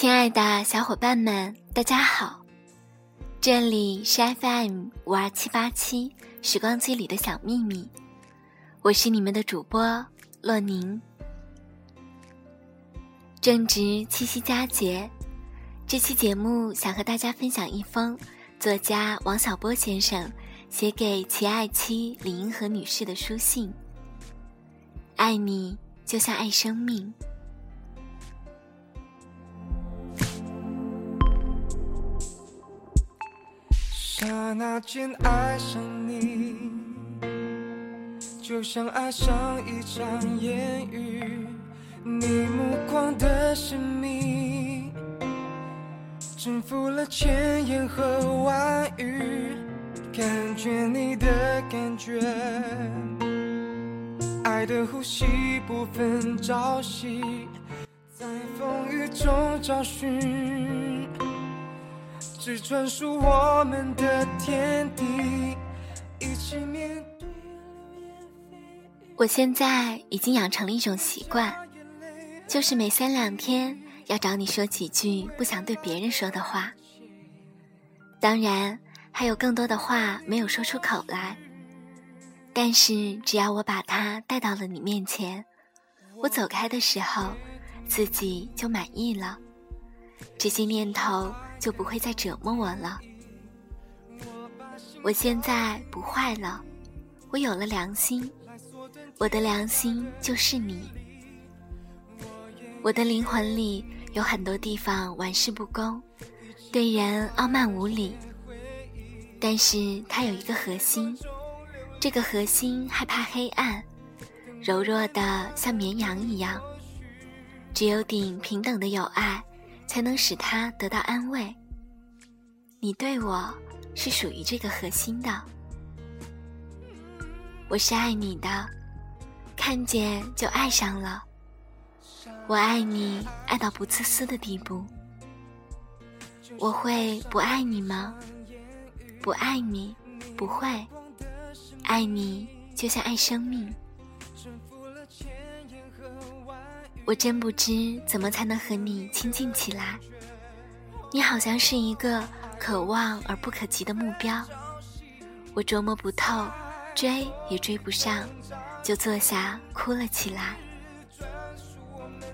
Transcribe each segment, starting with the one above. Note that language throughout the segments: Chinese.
亲爱的小伙伴们，大家好，这里是 FM 五二七八七时光机里的小秘密，我是你们的主播洛宁。正值七夕佳节，这期节目想和大家分享一封作家王小波先生写给其爱妻李银河女士的书信。爱你就像爱生命。刹那间爱上你，就像爱上一场烟雨。你目光的神秘，征服了千言和万语。感觉你的感觉，爱的呼吸不分朝夕，在风雨中找寻。是专属我们的天地，一起面对我现在已经养成了一种习惯，就是每三两天要找你说几句不想对别人说的话。当然，还有更多的话没有说出口来，但是只要我把它带到了你面前，我走开的时候，自己就满意了。这些念头。就不会再折磨我了。我现在不坏了，我有了良心，我的良心就是你。我的灵魂里有很多地方玩世不恭，对人傲慢无礼，但是它有一个核心，这个核心害怕黑暗，柔弱的像绵羊一样，只有顶平等的友爱。才能使他得到安慰。你对我是属于这个核心的，我是爱你的，看见就爱上了。我爱你爱到不自私的地步。我会不爱你吗？不爱你，不会。爱你就像爱生命。我真不知怎么才能和你亲近起来。你好像是一个可望而不可及的目标，我琢磨不透，追也追不上，就坐下哭了起来。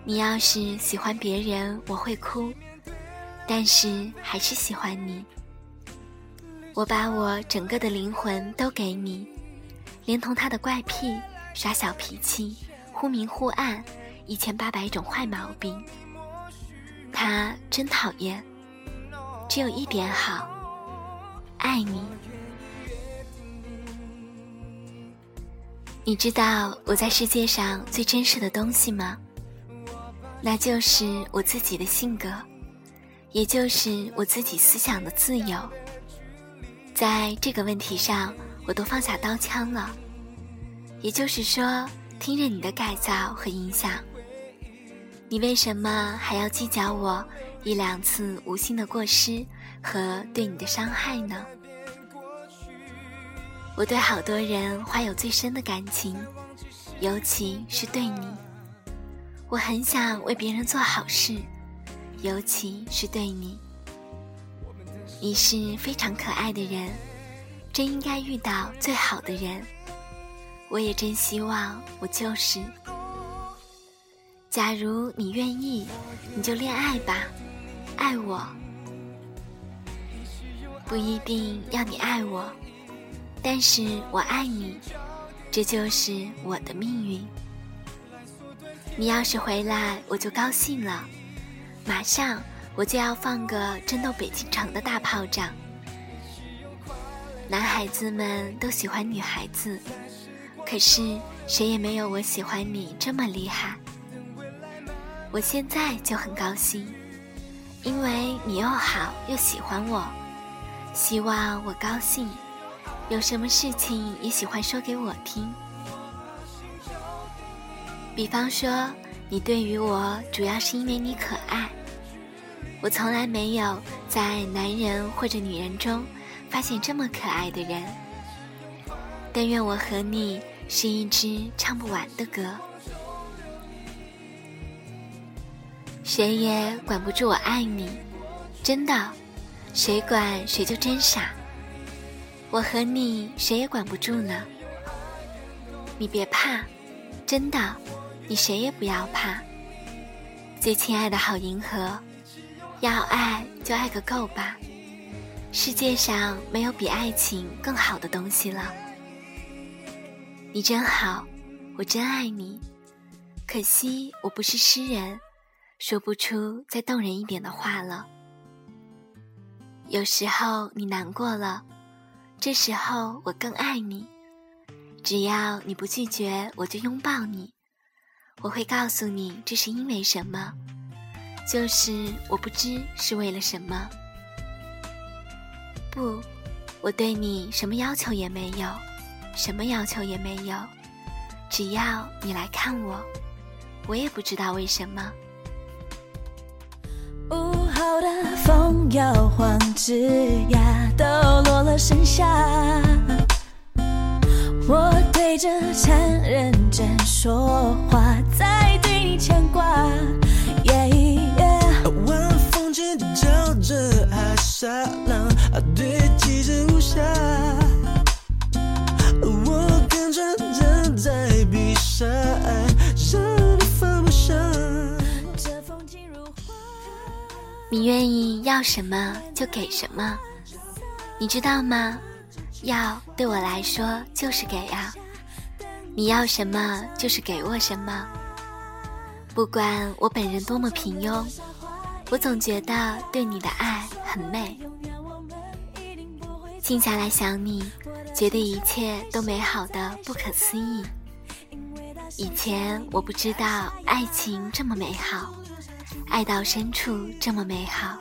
你要是喜欢别人，我会哭，但是还是喜欢你。我把我整个的灵魂都给你，连同他的怪癖、耍小脾气、忽明忽暗。一千八百种坏毛病，他真讨厌。只有一点好，爱你。你知道我在世界上最真实的东西吗？那就是我自己的性格，也就是我自己思想的自由。在这个问题上，我都放下刀枪了。也就是说，听任你的改造和影响。你为什么还要计较我一两次无心的过失和对你的伤害呢？我对好多人怀有最深的感情，尤其是对你。我很想为别人做好事，尤其是对你。你是非常可爱的人，真应该遇到最好的人。我也真希望我就是。假如你愿意，你就恋爱吧，爱我。不一定要你爱我，但是我爱你，这就是我的命运。你要是回来，我就高兴了，马上我就要放个震动北京城的大炮仗。男孩子们都喜欢女孩子，可是谁也没有我喜欢你这么厉害。我现在就很高兴，因为你又好又喜欢我，希望我高兴，有什么事情也喜欢说给我听。比方说，你对于我主要是因为你可爱，我从来没有在男人或者女人中发现这么可爱的人。但愿我和你是一支唱不完的歌。谁也管不住我爱你，真的，谁管谁就真傻。我和你谁也管不住呢，你别怕，真的，你谁也不要怕。最亲爱的好银河，要爱就爱个够吧，世界上没有比爱情更好的东西了。你真好，我真爱你，可惜我不是诗人。说不出再动人一点的话了。有时候你难过了，这时候我更爱你。只要你不拒绝，我就拥抱你。我会告诉你这是因为什么，就是我不知是为了什么。不，我对你什么要求也没有，什么要求也没有。只要你来看我，我也不知道为什么。好的风摇晃，枝桠都落了盛夏。我对着蝉认真说话，你愿意要什么就给什么，你知道吗？要对我来说就是给啊！你要什么就是给我什么。不管我本人多么平庸，我总觉得对你的爱很美。静下来想你，觉得一切都美好的不可思议。以前我不知道爱情这么美好。爱到深处这么美好，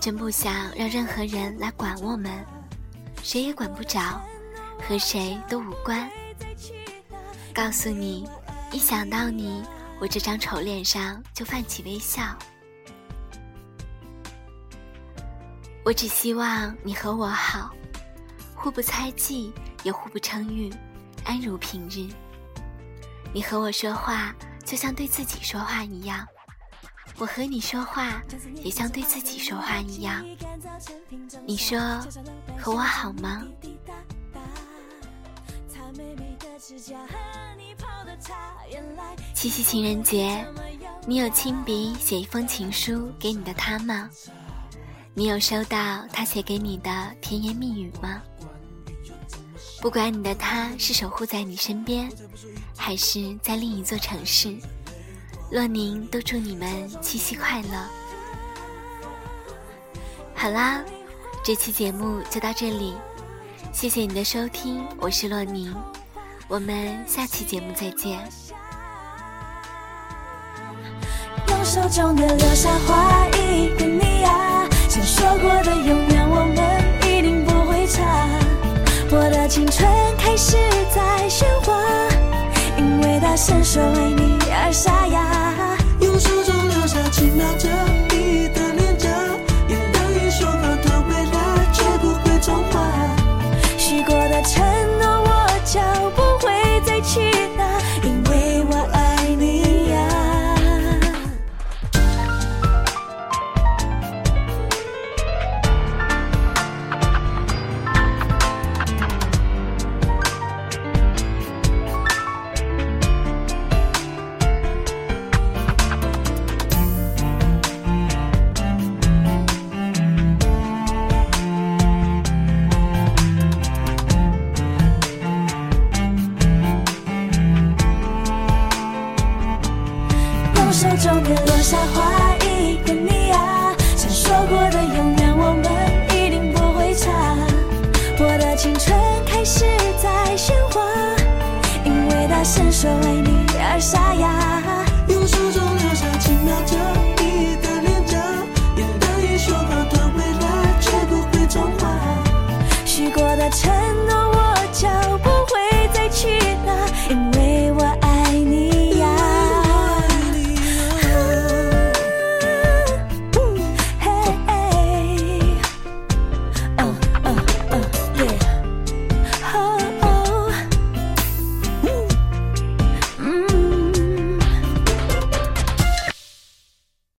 真不想让任何人来管我们，谁也管不着，和谁都无关。告诉你，一想到你，我这张丑脸上就泛起微笑。我只希望你和我好，互不猜忌，也互不称誉，安如平日。你和我说话，就像对自己说话一样。我和你说话，也像对自己说话一样。你说和我好吗？七夕情人节，你有亲笔写一封情书给你的他吗？你有收到他写给你的甜言蜜语吗？不管你的他是守护在你身边，还是在另一座城市。洛宁都祝你们七夕快乐。好啦，这期节目就到这里，谢谢你的收听，我是洛宁，我们下期节目再见。用手中的留下画一个你啊，曾说过的永远我们一定不会差。我的青春开始在喧哗，伸手为你而沙哑，用手中留下奇妙。说为你而沙哑，用手中留下轻描着你的脸颊，眼单一说好的未来绝不会重画，许过的承诺。